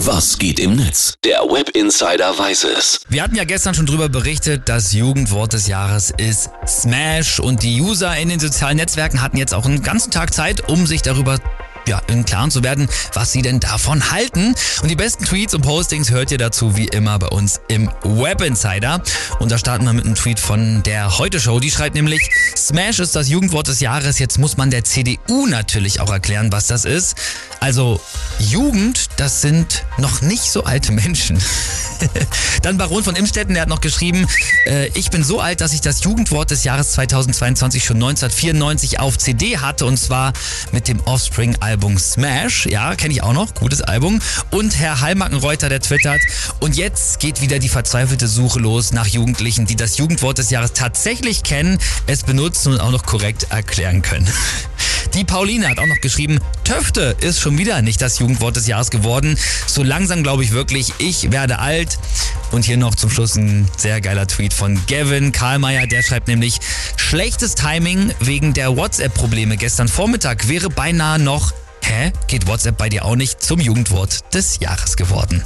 Was geht im Netz? Der Web Insider weiß es. Wir hatten ja gestern schon darüber berichtet, das Jugendwort des Jahres ist Smash und die User in den sozialen Netzwerken hatten jetzt auch einen ganzen Tag Zeit, um sich darüber ja, im Klaren zu werden, was sie denn davon halten. Und die besten Tweets und Postings hört ihr dazu wie immer bei uns im Web Insider. Und da starten wir mit einem Tweet von der Heute Show. Die schreibt nämlich, Smash ist das Jugendwort des Jahres. Jetzt muss man der CDU natürlich auch erklären, was das ist. Also Jugend, das sind noch nicht so alte Menschen. Dann Baron von Imstetten, der hat noch geschrieben, äh, ich bin so alt, dass ich das Jugendwort des Jahres 2022 schon 1994 auf CD hatte und zwar mit dem Offspring-Album Smash. Ja, kenne ich auch noch, gutes Album. Und Herr Heilmackenreuter, der twittert, und jetzt geht wieder die verzweifelte Suche los nach Jugendlichen, die das Jugendwort des Jahres tatsächlich kennen, es benutzen und auch noch korrekt erklären können. Die Pauline hat auch noch geschrieben, Töfte ist schon wieder nicht das Jugendwort des Jahres geworden. So langsam glaube ich wirklich, ich werde alt. Und hier noch zum Schluss ein sehr geiler Tweet von Gavin Karlmeier, der schreibt nämlich, schlechtes Timing wegen der WhatsApp-Probleme gestern Vormittag wäre beinahe noch, hä, geht WhatsApp bei dir auch nicht zum Jugendwort des Jahres geworden.